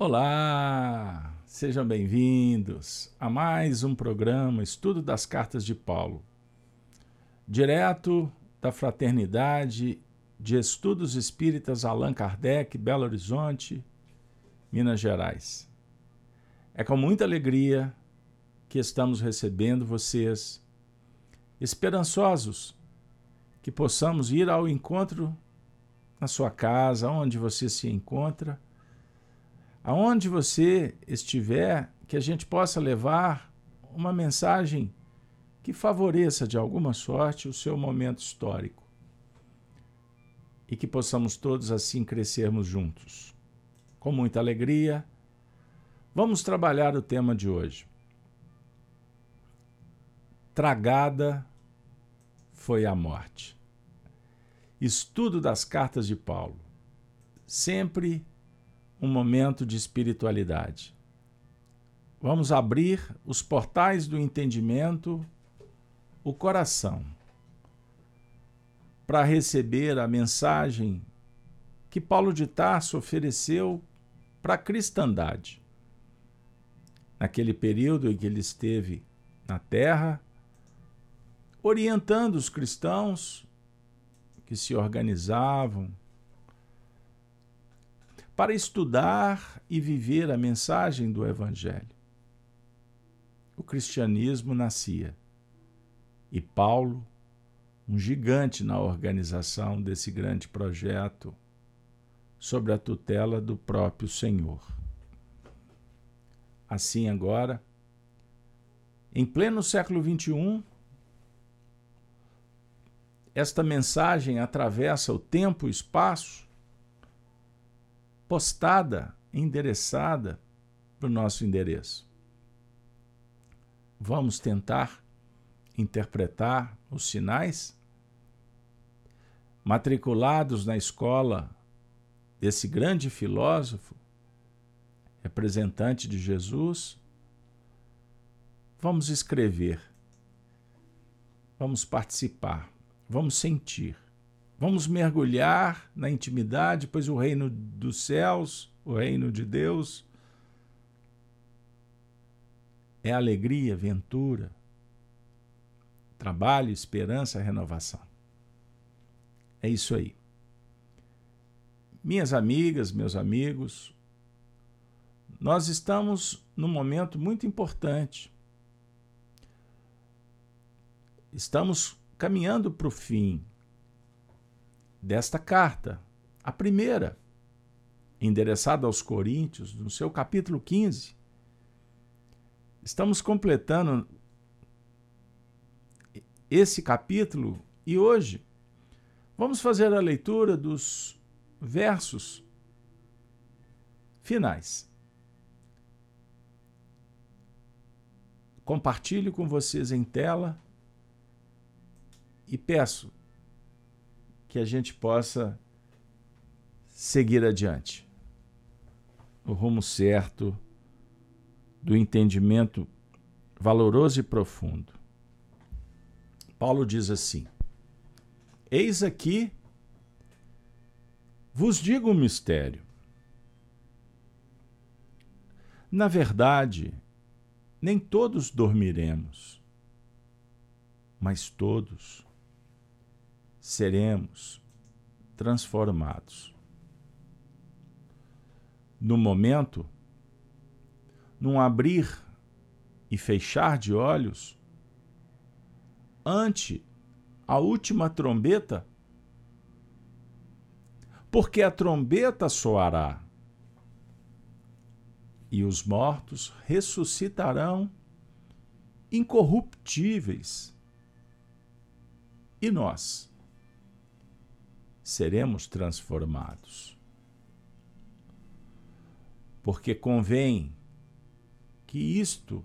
Olá, sejam bem-vindos a mais um programa Estudo das Cartas de Paulo, direto da Fraternidade de Estudos Espíritas Allan Kardec, Belo Horizonte, Minas Gerais. É com muita alegria que estamos recebendo vocês, esperançosos que possamos ir ao encontro na sua casa, onde você se encontra aonde você estiver, que a gente possa levar uma mensagem que favoreça de alguma sorte o seu momento histórico e que possamos todos assim crescermos juntos. Com muita alegria, vamos trabalhar o tema de hoje. Tragada foi a morte. Estudo das cartas de Paulo. Sempre um momento de espiritualidade. Vamos abrir os portais do entendimento, o coração, para receber a mensagem que Paulo de Tarso ofereceu para a cristandade. Naquele período em que ele esteve na terra, orientando os cristãos que se organizavam, para estudar e viver a mensagem do Evangelho. O cristianismo nascia e Paulo, um gigante na organização desse grande projeto, sob a tutela do próprio Senhor. Assim, agora, em pleno século XXI, esta mensagem atravessa o tempo e o espaço postada, endereçada para o nosso endereço. Vamos tentar interpretar os sinais matriculados na escola desse grande filósofo, representante de Jesus. Vamos escrever, vamos participar, vamos sentir. Vamos mergulhar na intimidade, pois o reino dos céus, o reino de Deus, é alegria, ventura, trabalho, esperança, renovação. É isso aí. Minhas amigas, meus amigos, nós estamos num momento muito importante. Estamos caminhando para o fim desta carta, a primeira, endereçada aos Coríntios, no seu capítulo 15. Estamos completando esse capítulo e hoje vamos fazer a leitura dos versos finais. Compartilho com vocês em tela e peço que a gente possa seguir adiante. O rumo certo do entendimento valoroso e profundo. Paulo diz assim: Eis aqui vos digo um mistério. Na verdade, nem todos dormiremos, mas todos seremos transformados. No momento, num abrir e fechar de olhos, ante a última trombeta, porque a trombeta soará e os mortos ressuscitarão incorruptíveis. E nós? Seremos transformados. Porque convém que isto,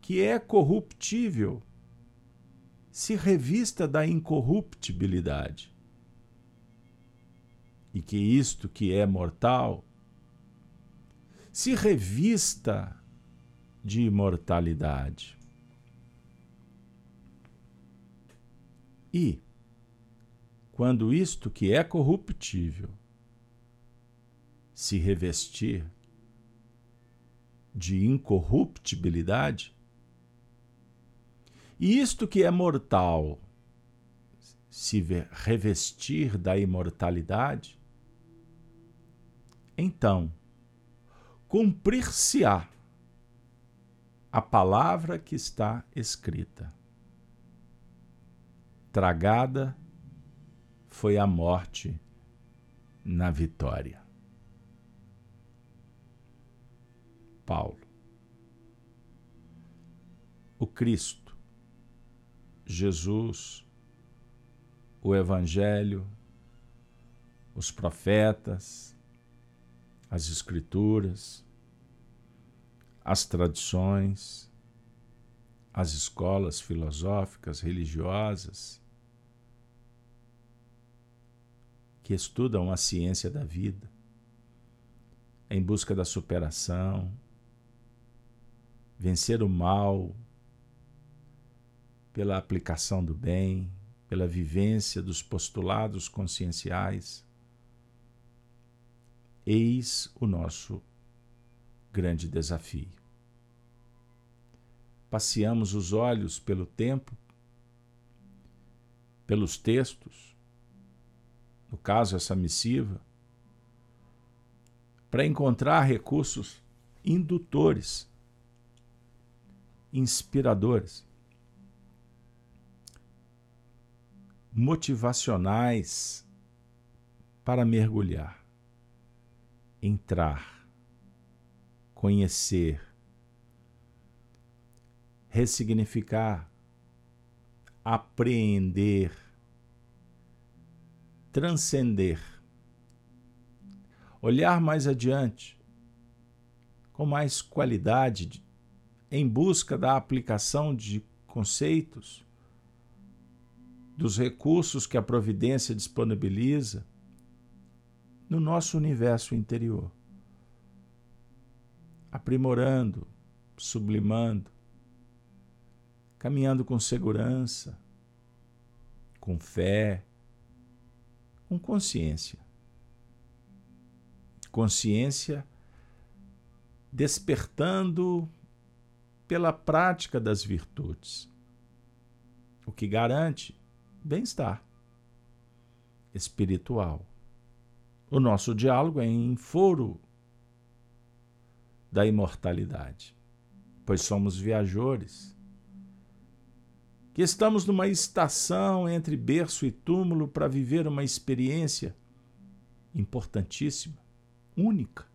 que é corruptível, se revista da incorruptibilidade. E que isto que é mortal se revista de imortalidade. E, quando isto que é corruptível se revestir de incorruptibilidade. E isto que é mortal se revestir da imortalidade, então cumprir-se-á a palavra que está escrita. Tragada foi a morte na vitória. Paulo. O Cristo, Jesus, o Evangelho, os profetas, as Escrituras, as tradições, as escolas filosóficas, religiosas, que estudam a ciência da vida, em busca da superação, vencer o mal pela aplicação do bem, pela vivência dos postulados conscienciais. Eis o nosso grande desafio. Passeamos os olhos pelo tempo, pelos textos, no caso, essa missiva, para encontrar recursos indutores inspiradores, motivacionais para mergulhar, entrar, conhecer, ressignificar, apreender, transcender, olhar mais adiante, com mais qualidade em busca da aplicação de conceitos, dos recursos que a providência disponibiliza no nosso universo interior, aprimorando, sublimando, caminhando com segurança, com fé, com consciência. Consciência despertando pela prática das virtudes, o que garante bem-estar espiritual. O nosso diálogo é em foro da imortalidade, pois somos viajores, que estamos numa estação entre berço e túmulo para viver uma experiência importantíssima, única,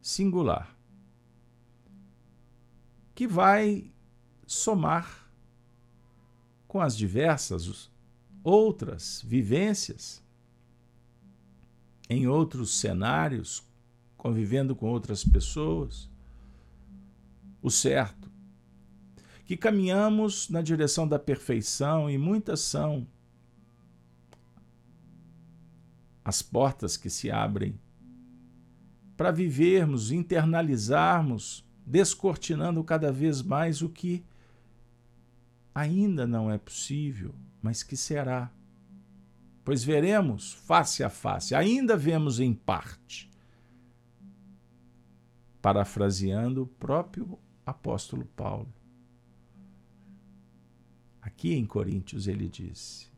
singular que vai somar com as diversas outras vivências em outros cenários, convivendo com outras pessoas. O certo que caminhamos na direção da perfeição e muitas são as portas que se abrem para vivermos, internalizarmos descortinando cada vez mais o que ainda não é possível, mas que será. Pois veremos face a face, ainda vemos em parte. Parafraseando o próprio apóstolo Paulo. Aqui em Coríntios ele disse: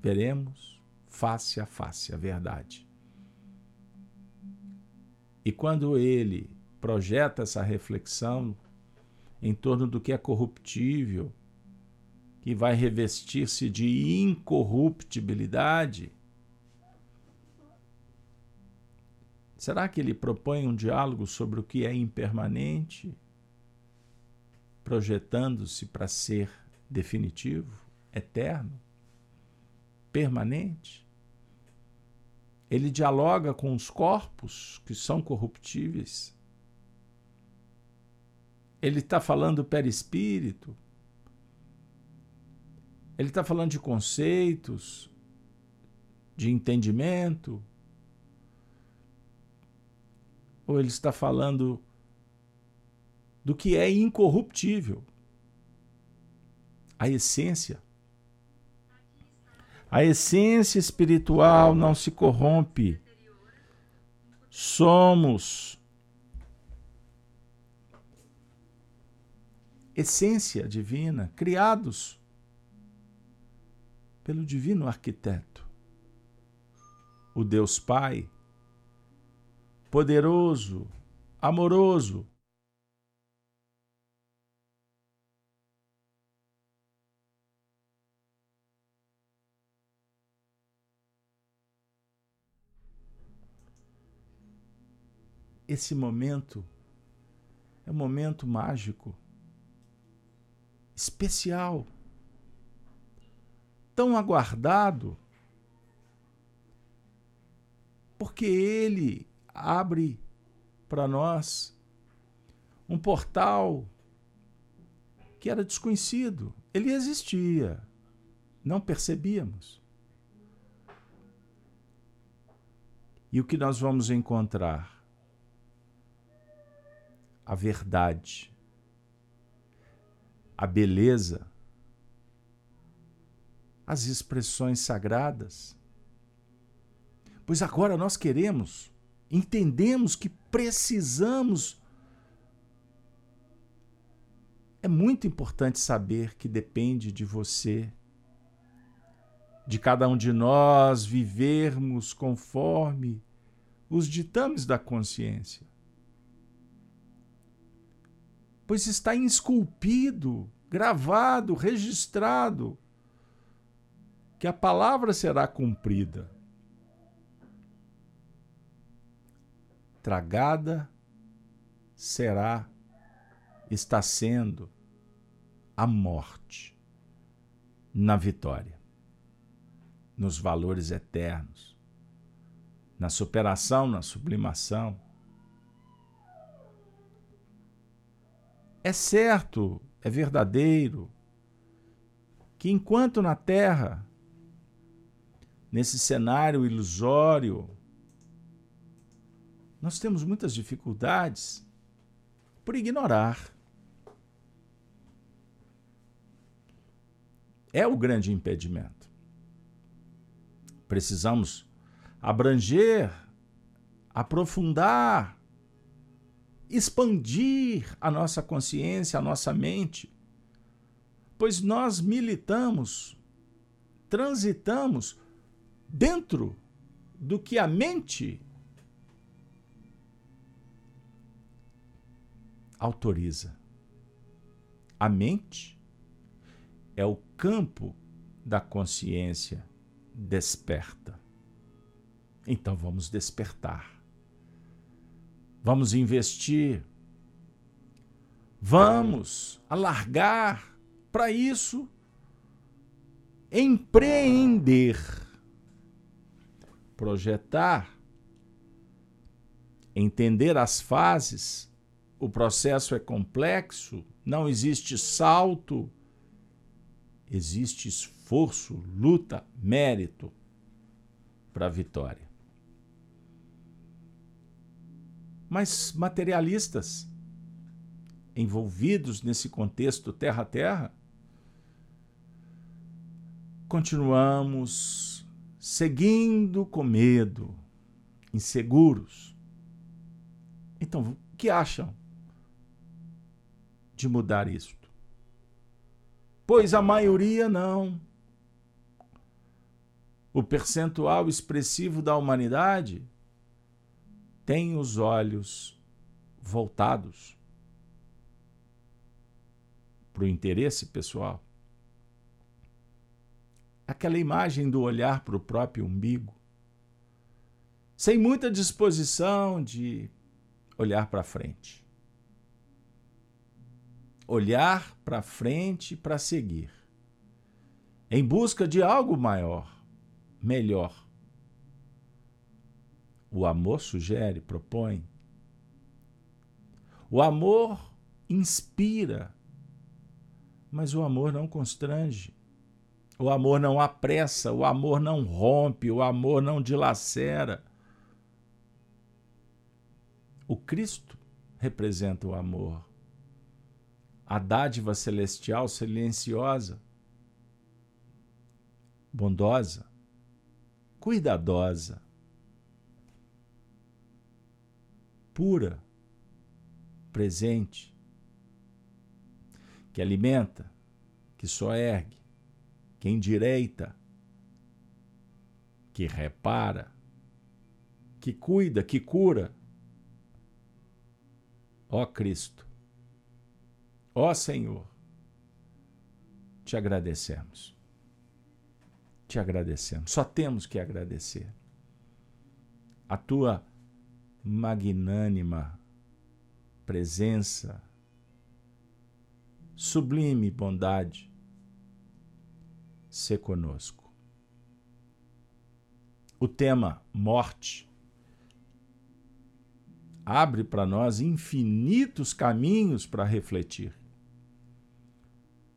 veremos face a face a verdade. E quando ele projeta essa reflexão em torno do que é corruptível, que vai revestir-se de incorruptibilidade. Será que ele propõe um diálogo sobre o que é impermanente, projetando-se para ser definitivo, eterno, permanente? Ele dialoga com os corpos que são corruptíveis ele está falando perispírito. Ele está falando de conceitos, de entendimento. Ou ele está falando do que é incorruptível, a essência. A essência espiritual não se corrompe. Somos essência divina, criados pelo divino arquiteto, o Deus Pai, poderoso, amoroso, esse momento é um momento mágico, especial, tão aguardado, porque ele abre para nós um portal que era desconhecido. Ele existia, não percebíamos. E o que nós vamos encontrar? A verdade, a beleza, as expressões sagradas. Pois agora nós queremos, entendemos que precisamos. É muito importante saber que depende de você, de cada um de nós vivermos conforme os ditames da consciência pois está esculpido, gravado, registrado, que a palavra será cumprida. Tragada será, está sendo a morte na vitória, nos valores eternos, na superação, na sublimação, É certo, é verdadeiro, que enquanto na Terra, nesse cenário ilusório, nós temos muitas dificuldades por ignorar. É o grande impedimento. Precisamos abranger, aprofundar expandir a nossa consciência, a nossa mente, pois nós militamos, transitamos dentro do que a mente autoriza. A mente é o campo da consciência desperta. Então vamos despertar Vamos investir. Vamos alargar para isso empreender, projetar, entender as fases. O processo é complexo, não existe salto, existe esforço, luta, mérito para a vitória. Mas materialistas, envolvidos nesse contexto terra a terra, continuamos seguindo com medo, inseguros. Então, o que acham de mudar isto? Pois a maioria não. O percentual expressivo da humanidade tem os olhos voltados para o interesse pessoal. Aquela imagem do olhar para o próprio umbigo, sem muita disposição de olhar para frente. Olhar para frente para seguir, em busca de algo maior, melhor o amor sugere, propõe. O amor inspira, mas o amor não constrange. O amor não apressa, o amor não rompe, o amor não dilacera. O Cristo representa o amor. A dádiva celestial silenciosa, bondosa, cuidadosa, pura, presente, que alimenta, que soergue, que endireita, que repara, que cuida, que cura. Ó Cristo, ó Senhor, te agradecemos. Te agradecemos. Só temos que agradecer. A tua magnânima presença, sublime bondade, se conosco. O tema morte abre para nós infinitos caminhos para refletir.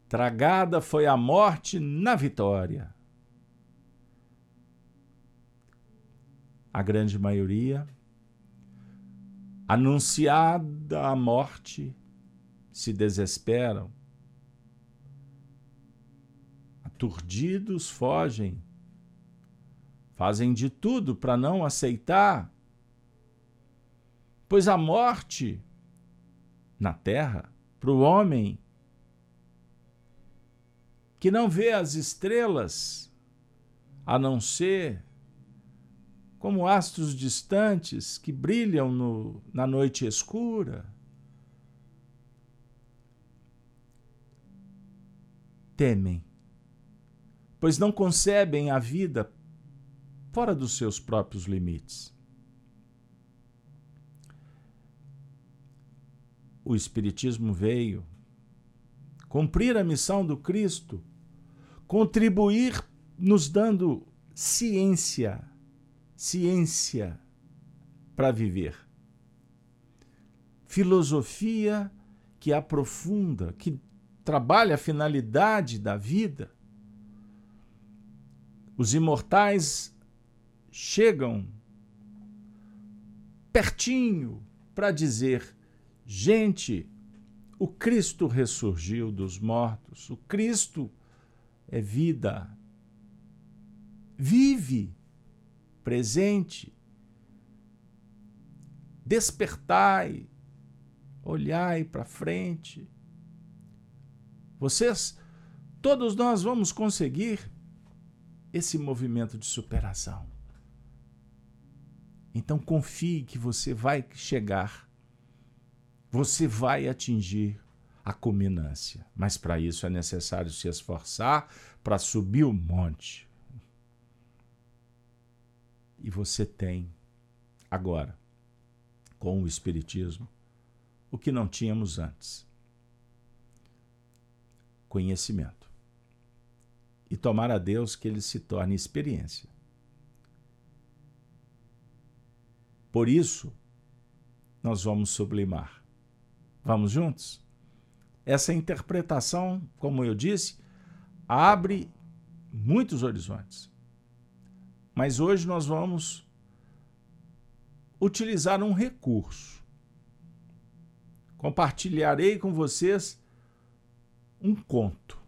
Tragada foi a morte na vitória. A grande maioria anunciada a morte, se desesperam. Aturdidos fogem, fazem de tudo para não aceitar, pois a morte na terra, para o homem que não vê as estrelas, a não ser como astros distantes que brilham no, na noite escura. Temem, pois não concebem a vida fora dos seus próprios limites. O Espiritismo veio cumprir a missão do Cristo, contribuir nos dando ciência ciência para viver. Filosofia que aprofunda, que trabalha a finalidade da vida. Os imortais chegam pertinho para dizer: gente, o Cristo ressurgiu dos mortos, o Cristo é vida. Vive presente. Despertai, olhai para frente. Vocês, todos nós vamos conseguir esse movimento de superação. Então confie que você vai chegar, você vai atingir a culminância. Mas para isso é necessário se esforçar para subir o monte, e você tem agora, com o Espiritismo, o que não tínhamos antes: conhecimento. E tomar a Deus que ele se torne experiência. Por isso, nós vamos sublimar. Vamos juntos? Essa interpretação, como eu disse, abre muitos horizontes. Mas hoje nós vamos utilizar um recurso. Compartilharei com vocês um conto,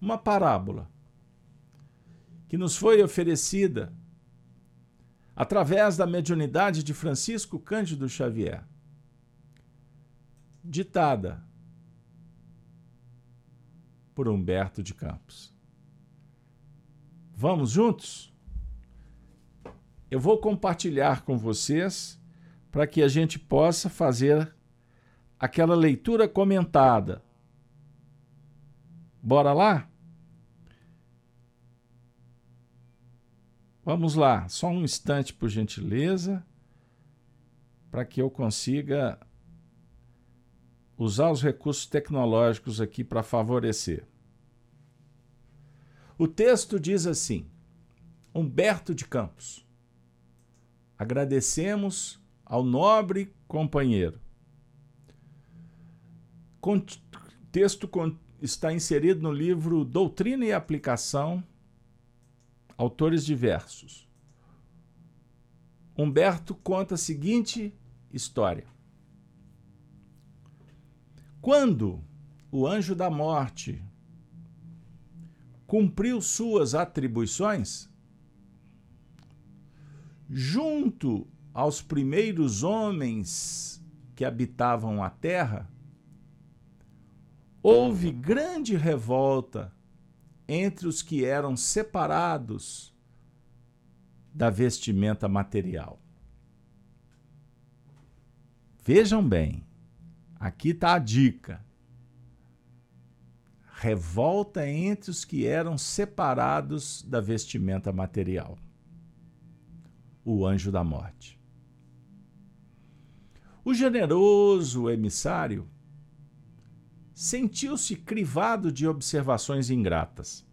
uma parábola que nos foi oferecida através da mediunidade de Francisco Cândido Xavier, ditada por Humberto de Campos. Vamos juntos? Eu vou compartilhar com vocês para que a gente possa fazer aquela leitura comentada. Bora lá? Vamos lá, só um instante, por gentileza, para que eu consiga usar os recursos tecnológicos aqui para favorecer. O texto diz assim: Humberto de Campos. Agradecemos ao nobre companheiro. O texto está inserido no livro Doutrina e Aplicação, autores diversos. Humberto conta a seguinte história. Quando o anjo da morte cumpriu suas atribuições, junto aos primeiros homens que habitavam a terra, houve grande revolta entre os que eram separados da vestimenta material. Vejam bem, aqui está a dica. Revolta entre os que eram separados da vestimenta material. O anjo da morte. O generoso emissário sentiu-se crivado de observações ingratas.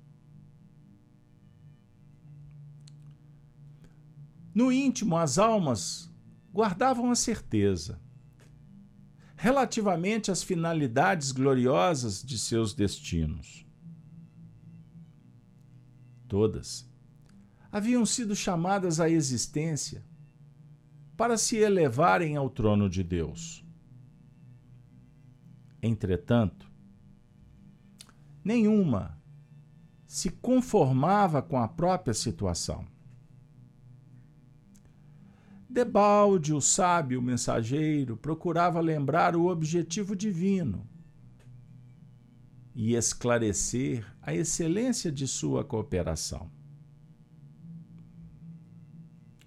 No íntimo, as almas guardavam a certeza relativamente às finalidades gloriosas de seus destinos. Todas haviam sido chamadas à existência para se elevarem ao trono de Deus. Entretanto, nenhuma se conformava com a própria situação. Debalde, o sábio mensageiro, procurava lembrar o objetivo divino e esclarecer a excelência de sua cooperação.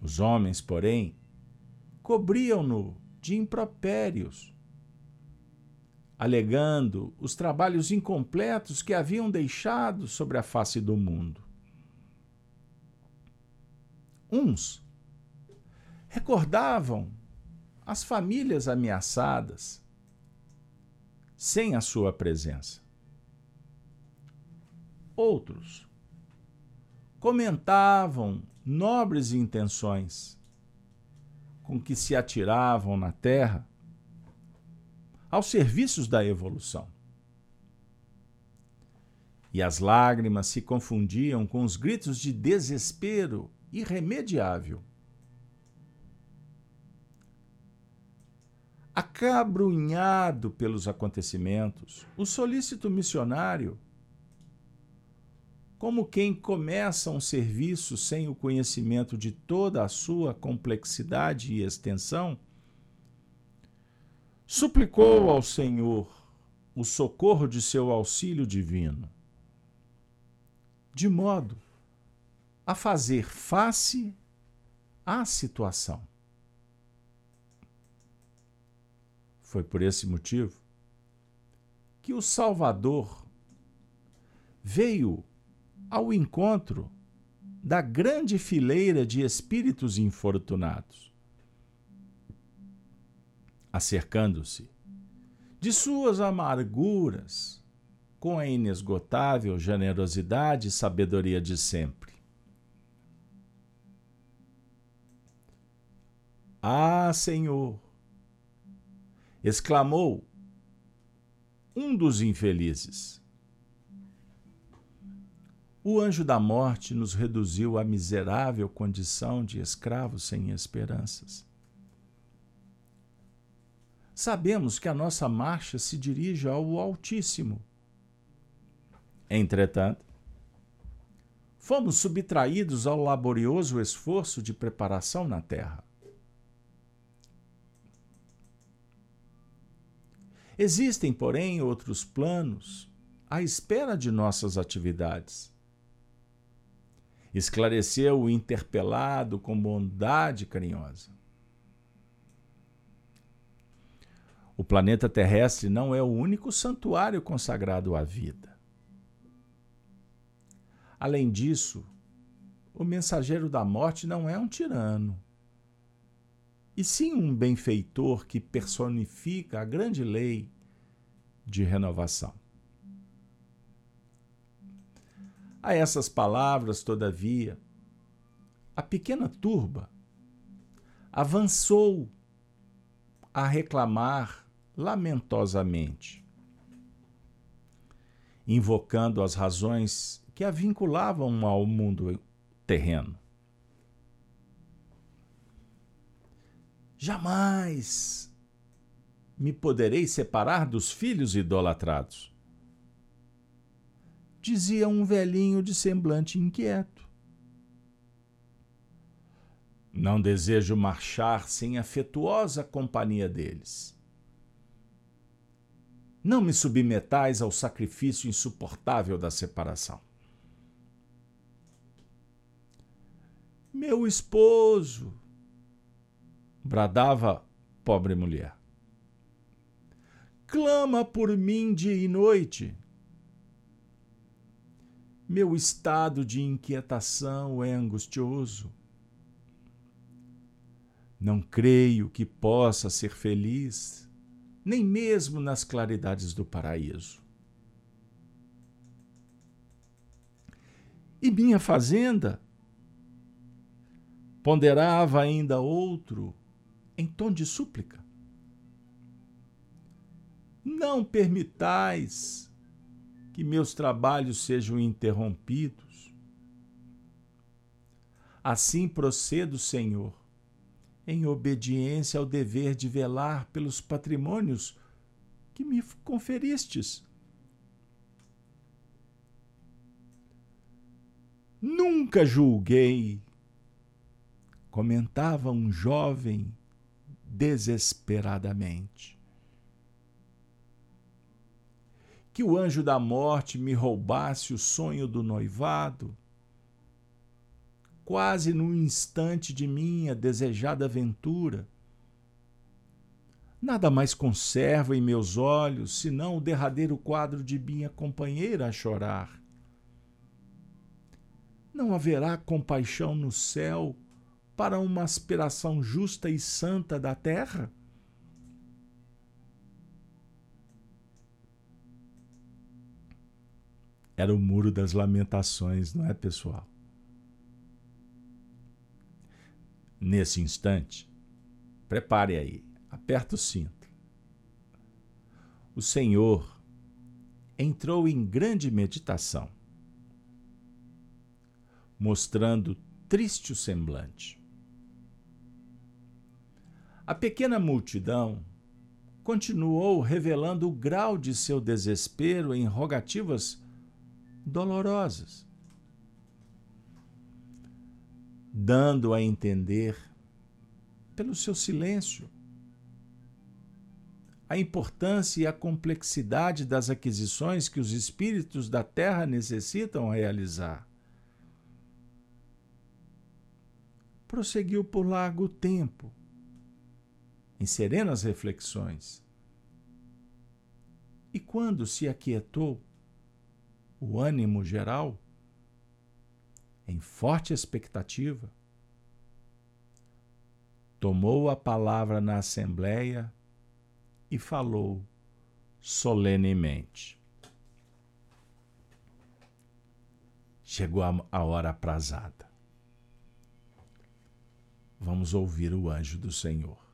Os homens, porém, cobriam-no de impropérios alegando os trabalhos incompletos que haviam deixado sobre a face do mundo. Uns recordavam as famílias ameaçadas sem a sua presença. Outros comentavam nobres intenções com que se atiravam na terra aos serviços da evolução. E as lágrimas se confundiam com os gritos de desespero irremediável. Acabrunhado pelos acontecimentos, o solícito missionário, como quem começa um serviço sem o conhecimento de toda a sua complexidade e extensão, suplicou ao Senhor o socorro de seu auxílio divino, de modo a fazer face à situação. Foi por esse motivo que o Salvador veio ao encontro da grande fileira de espíritos infortunados acercando-se de suas amarguras com a inesgotável generosidade e sabedoria de sempre. Ah, Senhor! Exclamou um dos infelizes. O anjo da morte nos reduziu à miserável condição de escravos sem esperanças. Sabemos que a nossa marcha se dirige ao Altíssimo. Entretanto, fomos subtraídos ao laborioso esforço de preparação na terra. Existem, porém, outros planos à espera de nossas atividades. Esclareceu o interpelado com bondade carinhosa. O planeta terrestre não é o único santuário consagrado à vida. Além disso, o mensageiro da morte não é um tirano, e sim um benfeitor que personifica a grande lei de renovação. A essas palavras, todavia, a pequena turba avançou a reclamar lamentosamente, invocando as razões que a vinculavam ao mundo terreno. Jamais me poderei separar dos filhos idolatrados, dizia um velhinho de semblante inquieto. Não desejo marchar sem afetuosa companhia deles. Não me submetais ao sacrifício insuportável da separação. Meu esposo, bradava pobre mulher. Clama por mim dia e noite. Meu estado de inquietação é angustioso. Não creio que possa ser feliz, nem mesmo nas claridades do paraíso. E minha fazenda? Ponderava ainda outro em tom de súplica. Não permitais que meus trabalhos sejam interrompidos. Assim procedo, Senhor, em obediência ao dever de velar pelos patrimônios que me conferistes. Nunca julguei, comentava um jovem desesperadamente. Que o anjo da morte me roubasse o sonho do noivado, quase no instante de minha desejada aventura. Nada mais conservo em meus olhos senão o derradeiro quadro de minha companheira a chorar. Não haverá compaixão no céu para uma aspiração justa e santa da terra? Era o muro das lamentações, não é, pessoal? Nesse instante, prepare aí, aperta o cinto. O Senhor entrou em grande meditação, mostrando triste o semblante. A pequena multidão continuou revelando o grau de seu desespero em rogativas dolorosas, dando a entender, pelo seu silêncio, a importância e a complexidade das aquisições que os espíritos da Terra necessitam realizar. Prosseguiu por largo tempo em serenas reflexões. E quando se aquietou o ânimo geral, em forte expectativa, tomou a palavra na Assembleia e falou solenemente. Chegou a hora aprazada. Vamos ouvir o anjo do Senhor.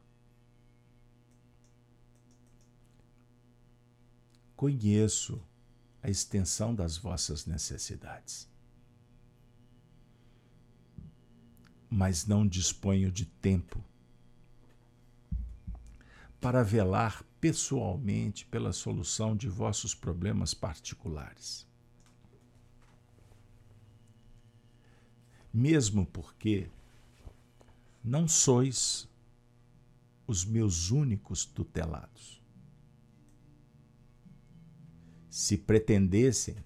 Conheço a extensão das vossas necessidades. Mas não disponho de tempo para velar pessoalmente pela solução de vossos problemas particulares. Mesmo porque não sois os meus únicos tutelados se pretendessem,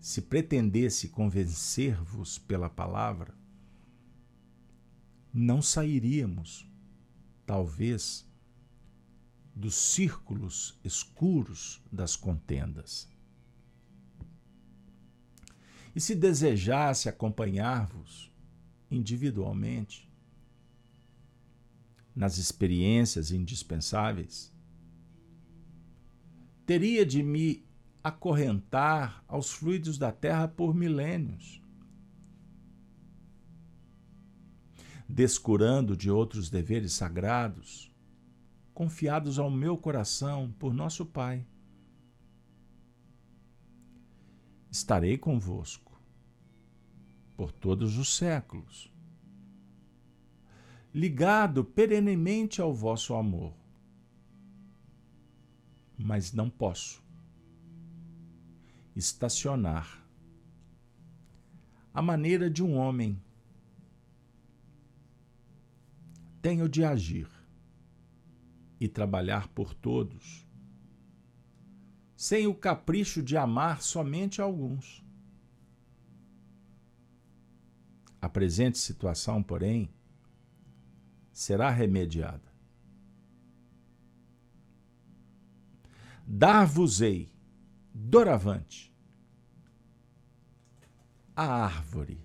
se pretendesse convencer-vos pela palavra, não sairíamos, talvez, dos círculos escuros das contendas. E se desejasse acompanhar-vos individualmente nas experiências indispensáveis, teria de me acorrentar aos fluidos da terra por milênios, descurando de outros deveres sagrados, confiados ao meu coração por nosso Pai. Estarei convosco por todos os séculos, ligado perenemente ao vosso amor. Mas não posso estacionar. A maneira de um homem. Tenho de agir e trabalhar por todos, sem o capricho de amar somente alguns. A presente situação, porém, será remediada. Dar-vos-ei, doravante, a árvore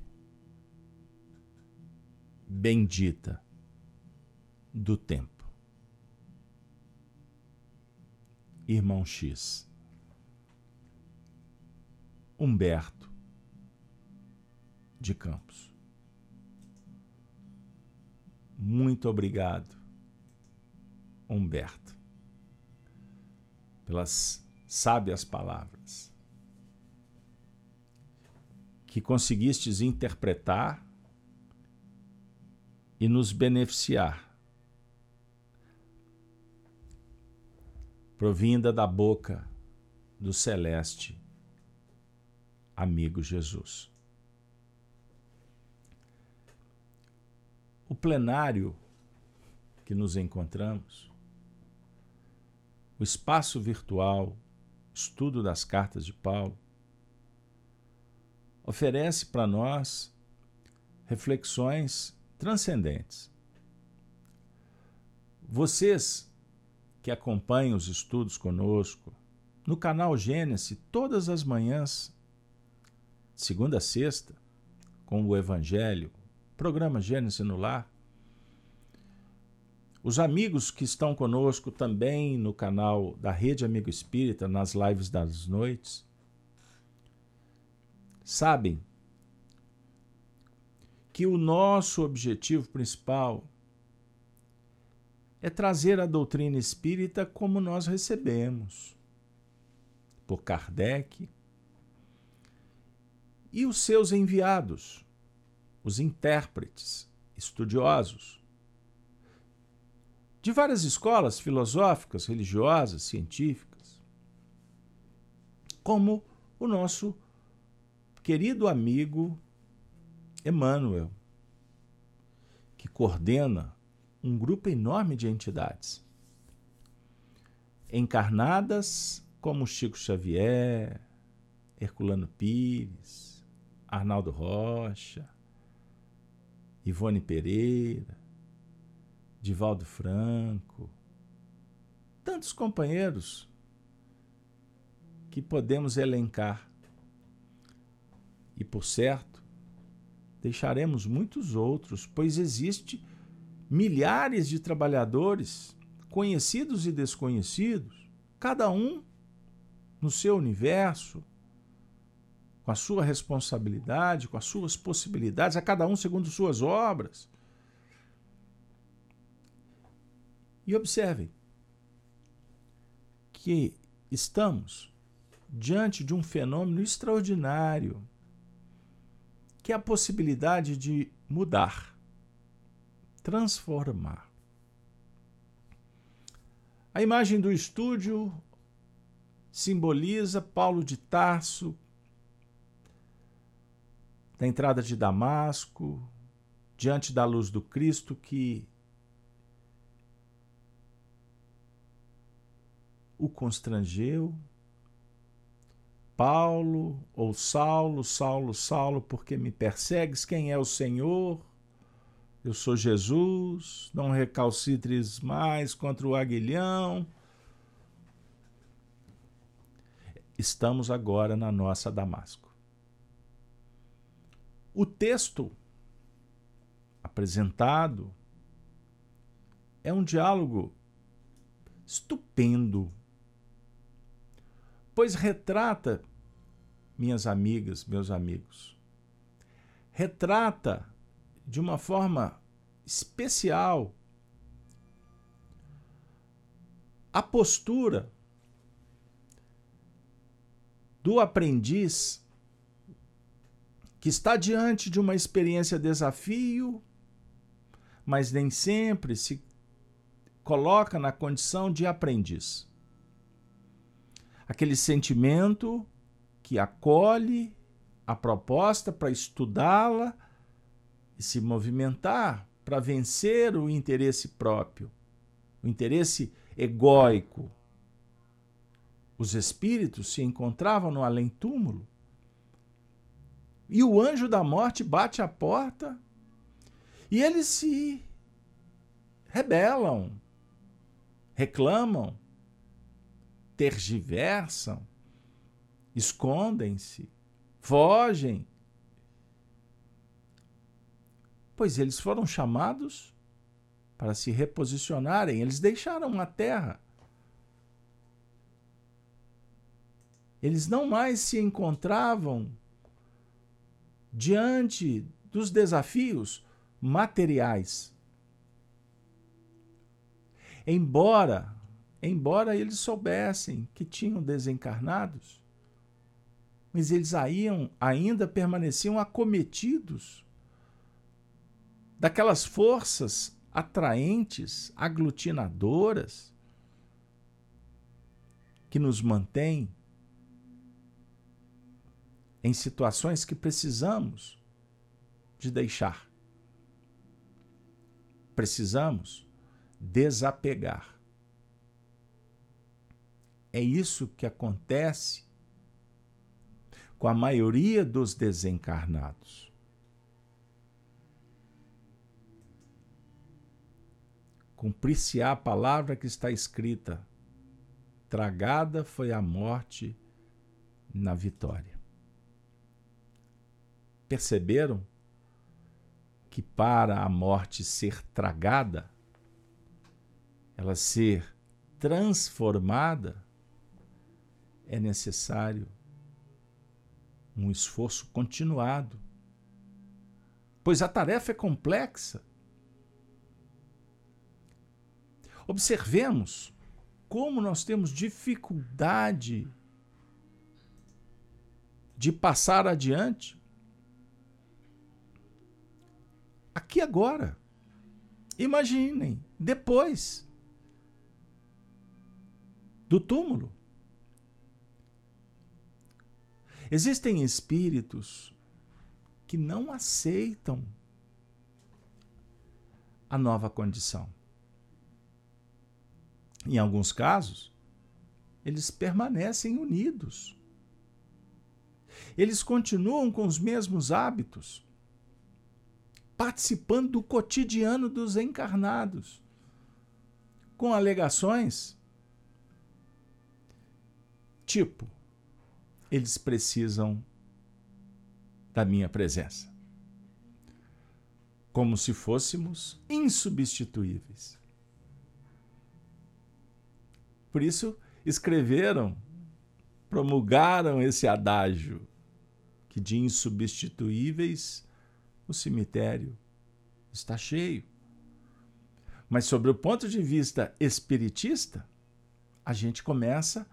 bendita do tempo. Irmão X. Humberto de Campos. Muito obrigado, Humberto, pelas sábias palavras que conseguistes interpretar e nos beneficiar, provinda da boca do celeste amigo Jesus. O plenário que nos encontramos, o espaço virtual, estudo das cartas de Paulo, oferece para nós reflexões transcendentes. Vocês que acompanham os estudos conosco, no canal Gênesis, todas as manhãs, segunda a sexta, com o Evangelho, programa Gênesis no Lar. Os amigos que estão conosco também no canal da Rede Amigo Espírita, nas lives das noites, sabem que o nosso objetivo principal é trazer a doutrina espírita como nós recebemos, por Kardec e os seus enviados, os intérpretes, estudiosos, de várias escolas filosóficas, religiosas, científicas, como o nosso querido amigo Emmanuel, que coordena um grupo enorme de entidades, encarnadas como Chico Xavier, Herculano Pires, Arnaldo Rocha, Ivone Pereira, Divaldo Franco, tantos companheiros que podemos elencar. E por certo, deixaremos muitos outros, pois existe milhares de trabalhadores, conhecidos e desconhecidos, cada um no seu universo, com a sua responsabilidade, com as suas possibilidades, a cada um segundo suas obras. E observem que estamos diante de um fenômeno extraordinário que é a possibilidade de mudar, transformar. A imagem do estúdio simboliza Paulo de Tarso, na entrada de Damasco, diante da luz do Cristo que o constrangeu Paulo ou Saulo, Saulo, Saulo, porque me persegues? Quem é o Senhor? Eu sou Jesus, não recalcitres mais contra o aguilhão. Estamos agora na nossa Damasco. O texto apresentado é um diálogo estupendo pois retrata, minhas amigas, meus amigos, retrata de uma forma especial a postura do aprendiz que está diante de uma experiência desafio, mas nem sempre se coloca na condição de aprendiz aquele sentimento que acolhe a proposta para estudá-la e se movimentar para vencer o interesse próprio, o interesse egóico. os espíritos se encontravam no além-túmulo. E o anjo da morte bate à porta e eles se rebelam, reclamam, tergiversam, escondem-se, fogem. Pois eles foram chamados para se reposicionarem, eles deixaram a terra. Eles não mais se encontravam diante dos desafios materiais. Embora, embora eles soubessem que tinham desencarnados, mas eles ainda, ainda permaneciam acometidos daquelas forças atraentes, aglutinadoras, que nos mantêm em situações que precisamos de deixar. Precisamos desapegar. É isso que acontece com a maioria dos desencarnados. Cumprir-se a palavra que está escrita: tragada foi a morte na vitória. Perceberam que para a morte ser tragada, ela ser transformada, é necessário um esforço continuado. Pois a tarefa é complexa. Observemos como nós temos dificuldade de passar adiante. Aqui agora. Imaginem, depois do túmulo. Existem espíritos que não aceitam a nova condição. Em alguns casos, eles permanecem unidos. Eles continuam com os mesmos hábitos, participando do cotidiano dos encarnados, com alegações tipo: eles precisam da minha presença. Como se fôssemos insubstituíveis. Por isso, escreveram, promulgaram esse adágio que de insubstituíveis o cemitério está cheio. Mas, sobre o ponto de vista espiritista, a gente começa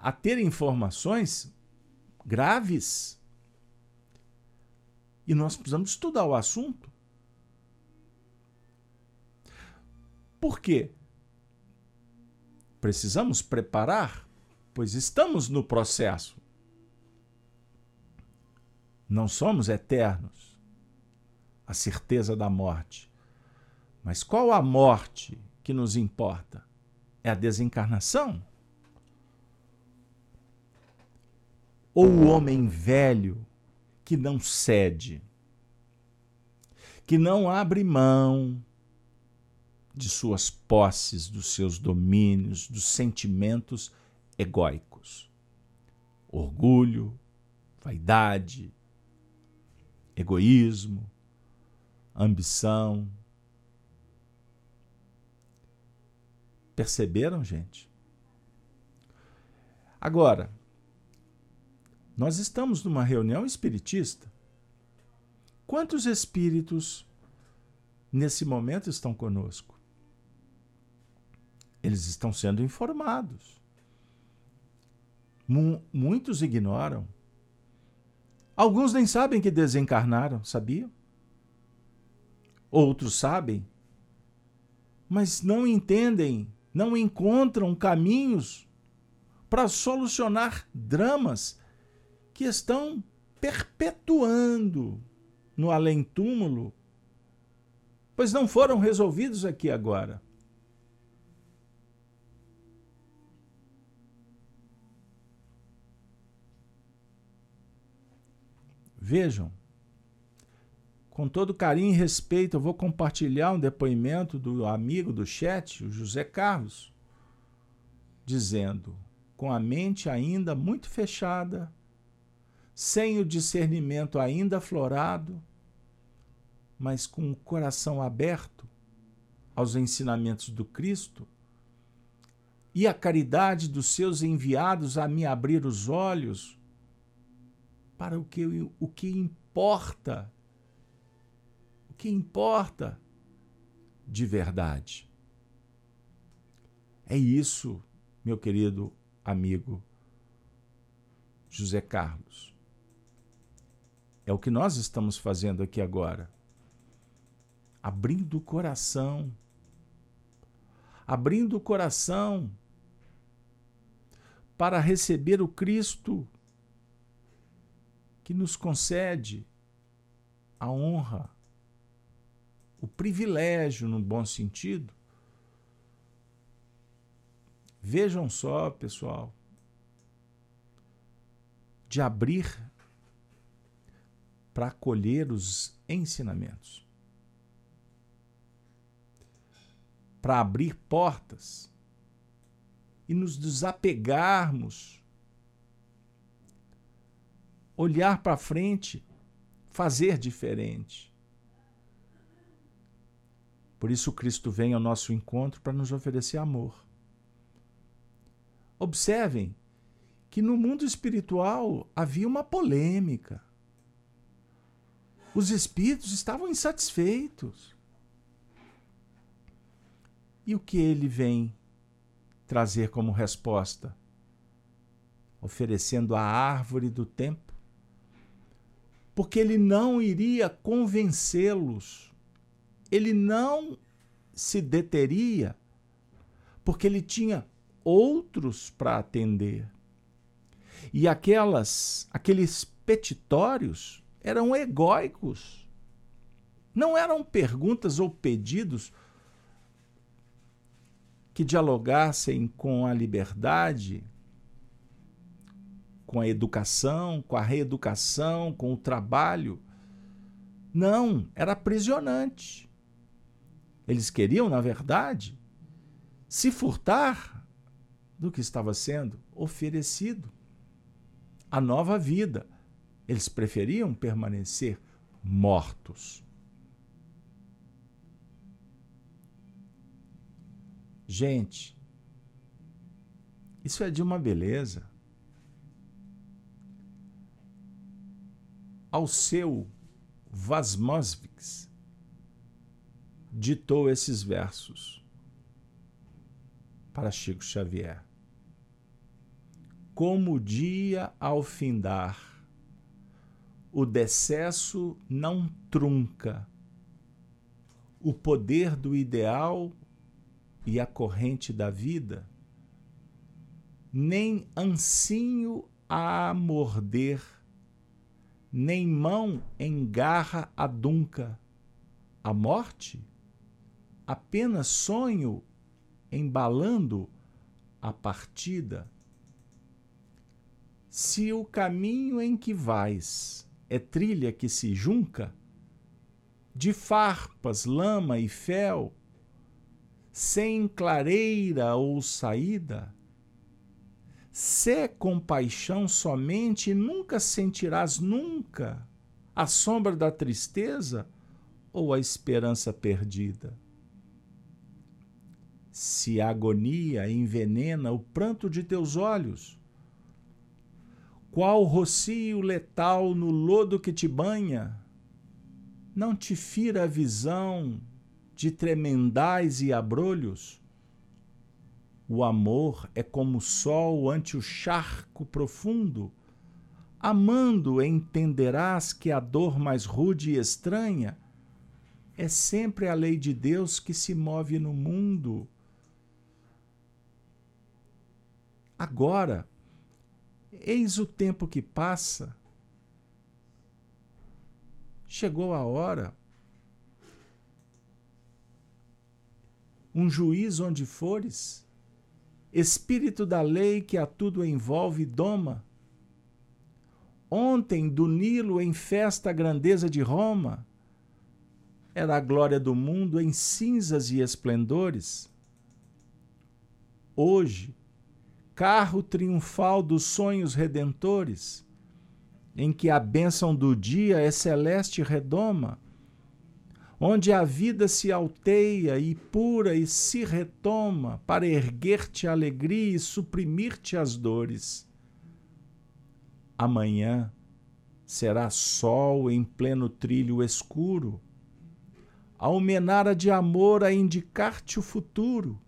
a ter informações graves. E nós precisamos estudar o assunto. Por quê? Precisamos preparar, pois estamos no processo. Não somos eternos. A certeza da morte. Mas qual a morte que nos importa? É a desencarnação? Ou o homem velho que não cede, que não abre mão de suas posses, dos seus domínios, dos sentimentos egóicos. Orgulho, vaidade, egoísmo, ambição. Perceberam, gente? Agora, nós estamos numa reunião espiritista. Quantos espíritos nesse momento estão conosco? Eles estão sendo informados. Muitos ignoram. Alguns nem sabem que desencarnaram, sabia? Outros sabem, mas não entendem, não encontram caminhos para solucionar dramas que estão perpetuando no além-túmulo, pois não foram resolvidos aqui agora. Vejam, com todo carinho e respeito, eu vou compartilhar um depoimento do amigo do chat, o José Carlos, dizendo: com a mente ainda muito fechada, sem o discernimento ainda aflorado, mas com o coração aberto aos ensinamentos do Cristo e a caridade dos seus enviados a me abrir os olhos para o que, o que importa que importa de verdade. É isso, meu querido amigo José Carlos. É o que nós estamos fazendo aqui agora. Abrindo o coração. Abrindo o coração para receber o Cristo que nos concede a honra o privilégio, no bom sentido. Vejam só, pessoal, de abrir para acolher os ensinamentos, para abrir portas e nos desapegarmos, olhar para frente, fazer diferente. Por isso Cristo vem ao nosso encontro para nos oferecer amor. Observem que no mundo espiritual havia uma polêmica. Os espíritos estavam insatisfeitos. E o que ele vem trazer como resposta? Oferecendo a árvore do tempo. Porque ele não iria convencê-los ele não se deteria porque ele tinha outros para atender. E aquelas, aqueles petitórios eram egóicos. Não eram perguntas ou pedidos que dialogassem com a liberdade, com a educação, com a reeducação, com o trabalho. Não, era aprisionante. Eles queriam, na verdade, se furtar do que estava sendo oferecido a nova vida. Eles preferiam permanecer mortos. Gente, isso é de uma beleza. Ao seu Vasmosvics, ditou esses versos para Chico Xavier. Como o dia ao findar, o decesso não trunca o poder do ideal e a corrente da vida, nem ancinho a morder, nem mão engarra a dunca. A morte apenas sonho embalando a partida? Se o caminho em que vais é trilha que se junca, de farpas, lama e fel, sem clareira ou saída, se compaixão somente, nunca sentirás nunca a sombra da tristeza ou a esperança perdida se a agonia envenena o pranto de teus olhos? Qual rocio letal no lodo que te banha? Não te fira a visão de tremendais e abrolhos? O amor é como o sol ante o charco profundo. Amando, entenderás que a dor mais rude e estranha é sempre a lei de Deus que se move no mundo Agora, eis o tempo que passa. Chegou a hora. Um juiz onde fores, espírito da lei que a tudo envolve e doma. Ontem, do Nilo em festa a grandeza de Roma, era a glória do mundo em cinzas e esplendores. Hoje, carro triunfal dos sonhos redentores, em que a bênção do dia é celeste redoma, onde a vida se alteia e pura e se retoma para erguer-te a alegria e suprimir-te as dores. Amanhã será sol em pleno trilho escuro, almenara de amor a indicar-te o futuro.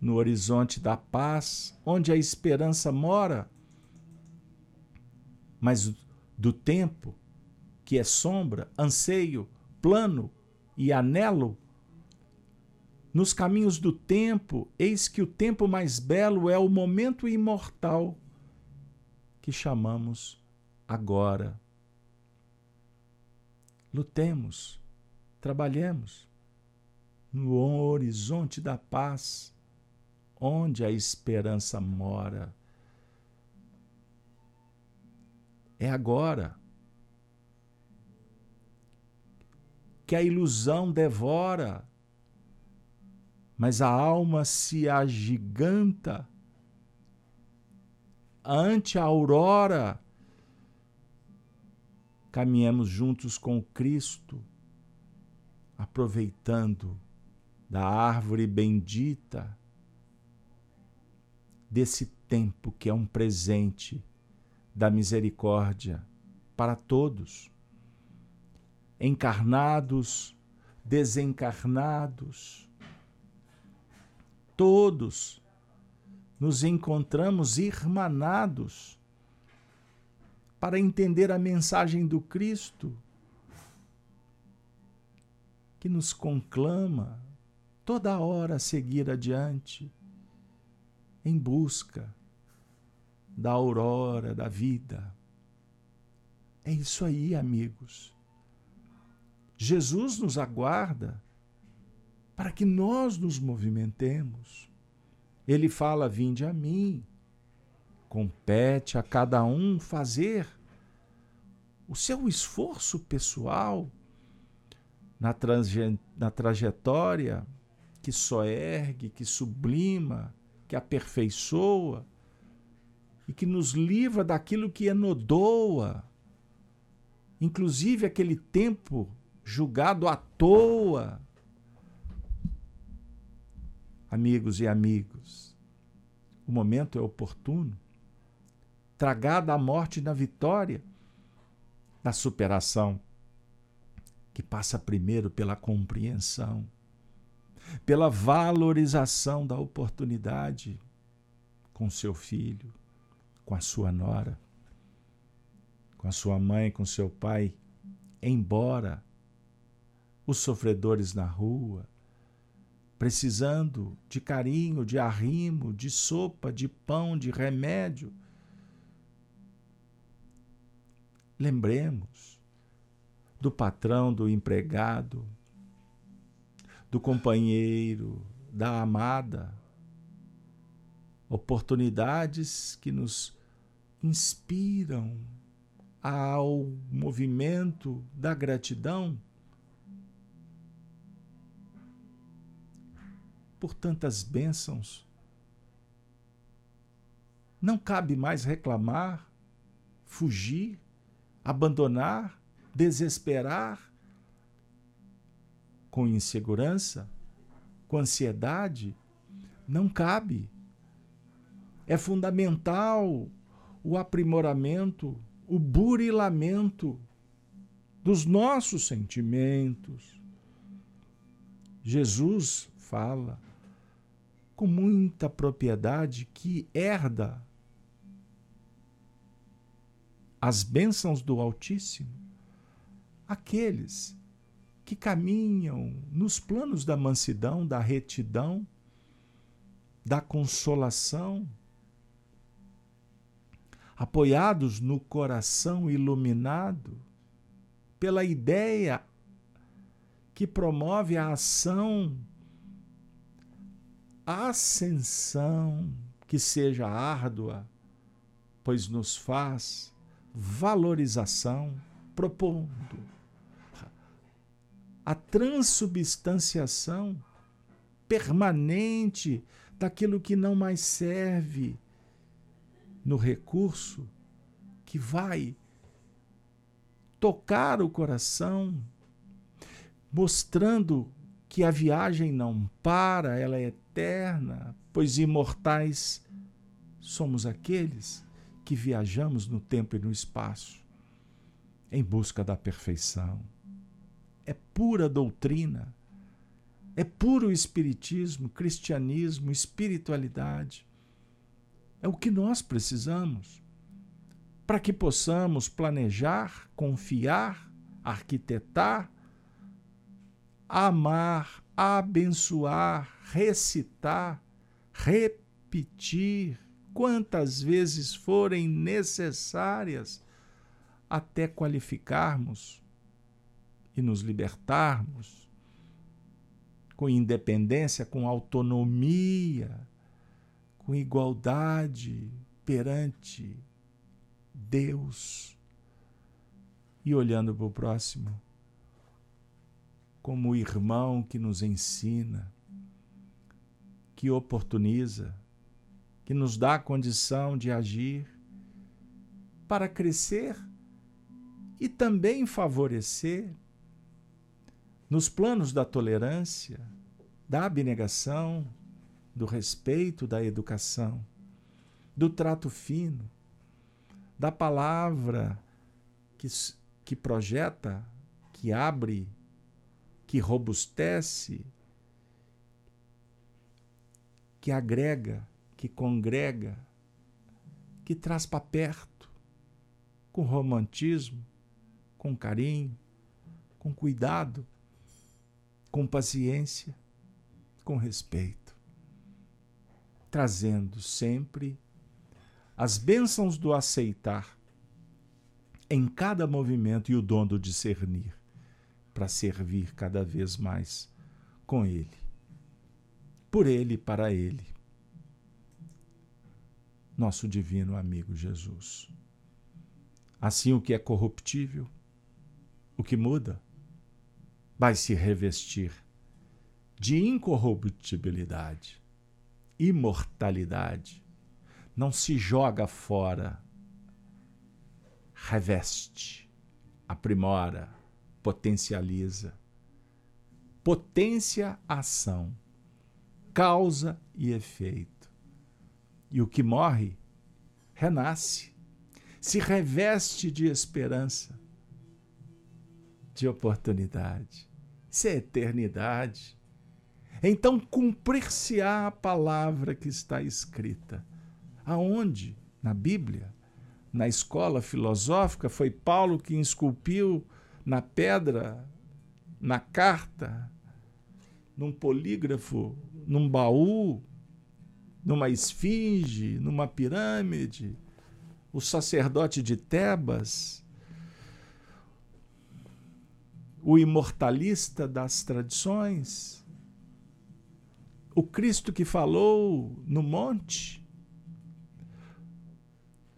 No horizonte da paz, onde a esperança mora, mas do tempo, que é sombra, anseio, plano e anelo, nos caminhos do tempo, eis que o tempo mais belo é o momento imortal que chamamos agora. Lutemos, trabalhemos no horizonte da paz, onde a esperança mora. É agora que a ilusão devora, mas a alma se agiganta ante a aurora. Caminhemos juntos com Cristo, aproveitando da árvore bendita desse tempo que é um presente da misericórdia para todos, encarnados, desencarnados, todos nos encontramos irmanados para entender a mensagem do Cristo que nos conclama toda hora a seguir adiante em busca da aurora da vida. É isso aí, amigos. Jesus nos aguarda para que nós nos movimentemos ele fala: Vinde a mim. Compete a cada um fazer o seu esforço pessoal na, na trajetória que só ergue, que sublima, que aperfeiçoa e que nos livra daquilo que enodoa, inclusive aquele tempo julgado à toa, amigos e amigos. O momento é oportuno. Tragada a morte na vitória, na superação, que passa primeiro pela compreensão, pela valorização da oportunidade com seu filho, com a sua nora, com a sua mãe, com seu pai, embora os sofredores na rua, precisando de carinho, de arrimo, de sopa, de pão, de remédio. Lembremos do patrão, do empregado, do companheiro, da amada. Oportunidades que nos inspiram ao movimento da gratidão por tantas bênçãos. Não cabe mais reclamar, fugir, abandonar, desesperar com insegurança, com ansiedade. Não cabe. É fundamental o aprimoramento, o burilamento dos nossos sentimentos. Jesus fala com muita propriedade que herda as bênçãos do Altíssimo, aqueles que caminham nos planos da mansidão, da retidão, da consolação, apoiados no coração iluminado pela ideia que promove a ação ascensão que seja árdua, pois nos faz valorização, propondo a transubstanciação permanente daquilo que não mais serve no recurso que vai tocar o coração, mostrando que a viagem não para, ela é eterna, pois imortais somos aqueles que viajamos no tempo e no espaço em busca da perfeição. É pura doutrina, é puro espiritismo, cristianismo, espiritualidade. É o que nós precisamos para que possamos planejar, confiar, arquitetar, amar, abençoar, recitar, repetir quantas vezes forem necessárias até qualificarmos e nos libertarmos com independência, com autonomia, com igualdade perante Deus e olhando para o próximo como o irmão que nos ensina, que oportuniza, que nos dá a condição de agir para crescer e também favorecer nos planos da tolerância, da abnegação, do respeito, da educação, do trato fino, da palavra que, que projeta, que abre, que robustece, que agrega, que congrega, que traz para perto, com romantismo, com carinho, com cuidado, com paciência, com respeito, trazendo sempre as bênçãos do aceitar em cada movimento e o dom do discernir, para servir cada vez mais com Ele, por Ele e para Ele nosso divino amigo Jesus. Assim, o que é corruptível, o que muda, vai se revestir de incorruptibilidade, imortalidade. Não se joga fora, reveste, aprimora, potencializa. Potência, ação, causa e efeito e o que morre renasce, se reveste de esperança, de oportunidade. Isso é eternidade. Então cumprir-se-á a palavra que está escrita. Aonde? Na Bíblia. Na escola filosófica, foi Paulo que esculpiu na pedra, na carta, num polígrafo, num baú, numa esfinge, numa pirâmide, o sacerdote de Tebas, o imortalista das tradições, o Cristo que falou no monte,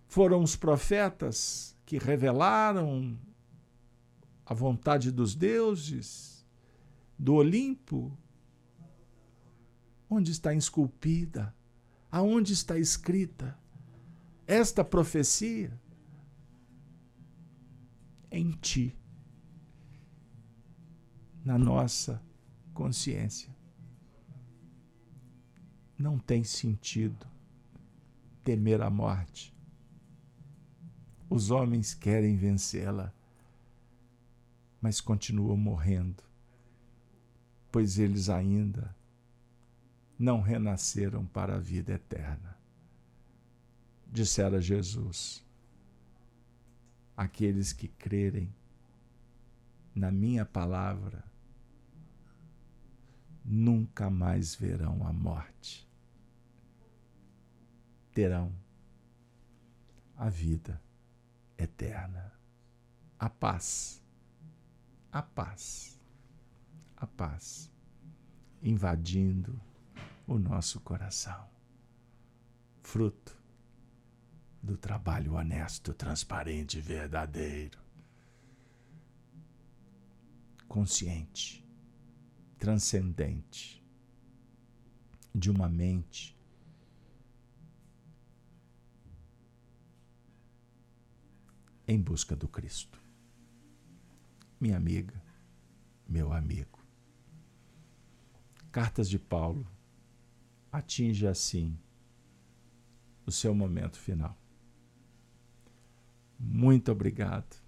foram os profetas que revelaram a vontade dos deuses do Olimpo, onde está esculpida? Aonde está escrita esta profecia? Em ti, na nossa consciência. Não tem sentido temer a morte. Os homens querem vencê-la, mas continuam morrendo, pois eles ainda não renasceram para a vida eterna. Dissera Jesus: aqueles que crerem na minha palavra nunca mais verão a morte. Terão a vida eterna, a paz, a paz, a paz invadindo o nosso coração. Fruto do trabalho honesto, transparente, verdadeiro, consciente, transcendente, de uma mente em busca do Cristo. Minha amiga, meu amigo. Cartas de Paulo atinge assim o seu momento final. Muito obrigado.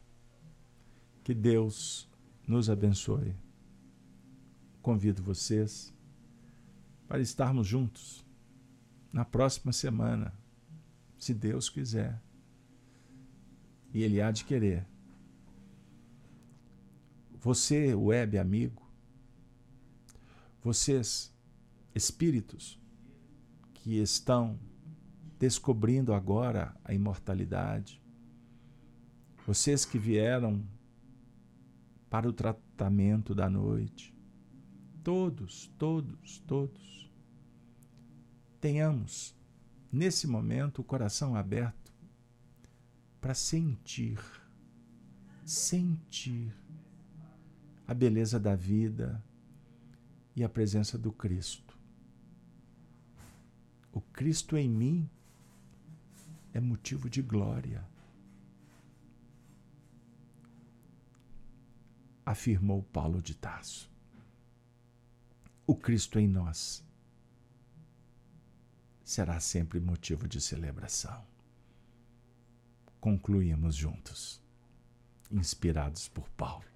Que Deus nos abençoe. Convido vocês para estarmos juntos na próxima semana, se Deus quiser. E Ele há de querer. Você, web amigo, vocês, espíritos, que estão descobrindo agora a imortalidade, vocês que vieram para o tratamento da noite, todos, todos, todos, tenhamos nesse momento o coração aberto para sentir, sentir a beleza da vida e a presença do Cristo. O Cristo em mim é motivo de glória. Afirmou Paulo de Tarso. O Cristo em nós será sempre motivo de celebração. Concluímos juntos, inspirados por Paulo,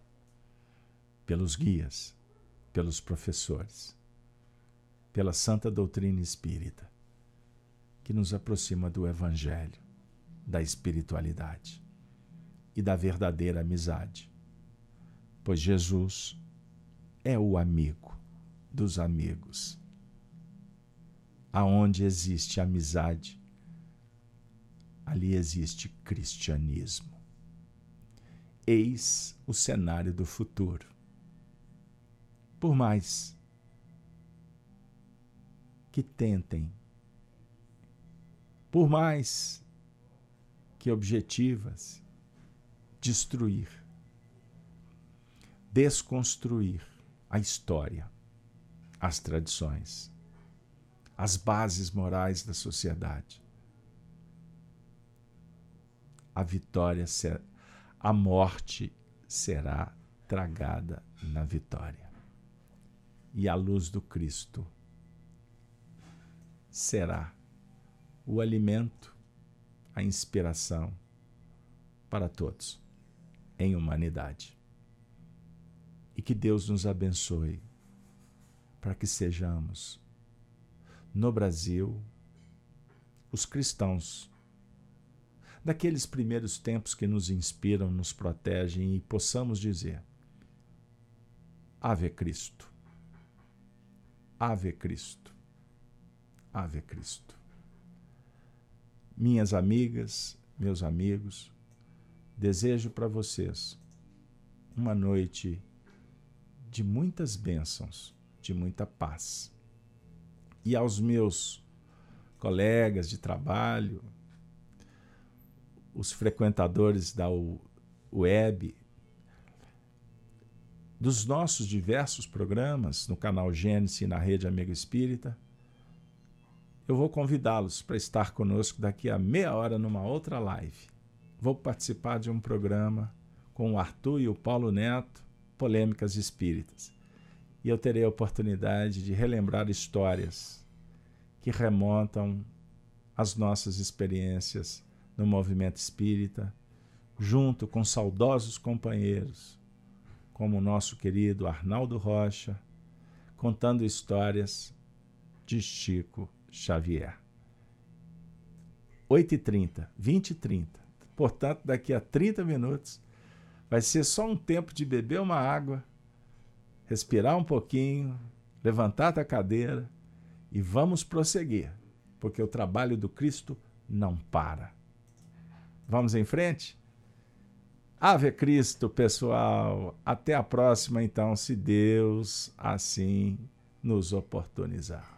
pelos guias, pelos professores, pela santa doutrina espírita que nos aproxima do Evangelho, da espiritualidade e da verdadeira amizade. Pois Jesus é o amigo dos amigos. Aonde existe amizade, ali existe cristianismo. Eis o cenário do futuro. Por mais que tentem por mais que objetivas, destruir, desconstruir a história, as tradições, as bases morais da sociedade. A vitória, a morte será tragada na vitória. E a luz do Cristo será o alimento, a inspiração para todos, em humanidade. E que Deus nos abençoe para que sejamos, no Brasil, os cristãos daqueles primeiros tempos que nos inspiram, nos protegem e possamos dizer: Ave Cristo, Ave Cristo, Ave Cristo. Minhas amigas, meus amigos, desejo para vocês uma noite de muitas bênçãos, de muita paz. E aos meus colegas de trabalho, os frequentadores da web, dos nossos diversos programas no canal Gênesis e na Rede Amigo Espírita, eu vou convidá-los para estar conosco daqui a meia hora numa outra live. Vou participar de um programa com o Arthur e o Paulo Neto, Polêmicas Espíritas. E eu terei a oportunidade de relembrar histórias que remontam às nossas experiências no movimento espírita, junto com saudosos companheiros, como o nosso querido Arnaldo Rocha, contando histórias de Chico Xavier. 8h30, 20h30. Portanto, daqui a 30 minutos vai ser só um tempo de beber uma água, respirar um pouquinho, levantar da cadeira e vamos prosseguir, porque o trabalho do Cristo não para. Vamos em frente? Ave Cristo, pessoal. Até a próxima, então, se Deus assim nos oportunizar.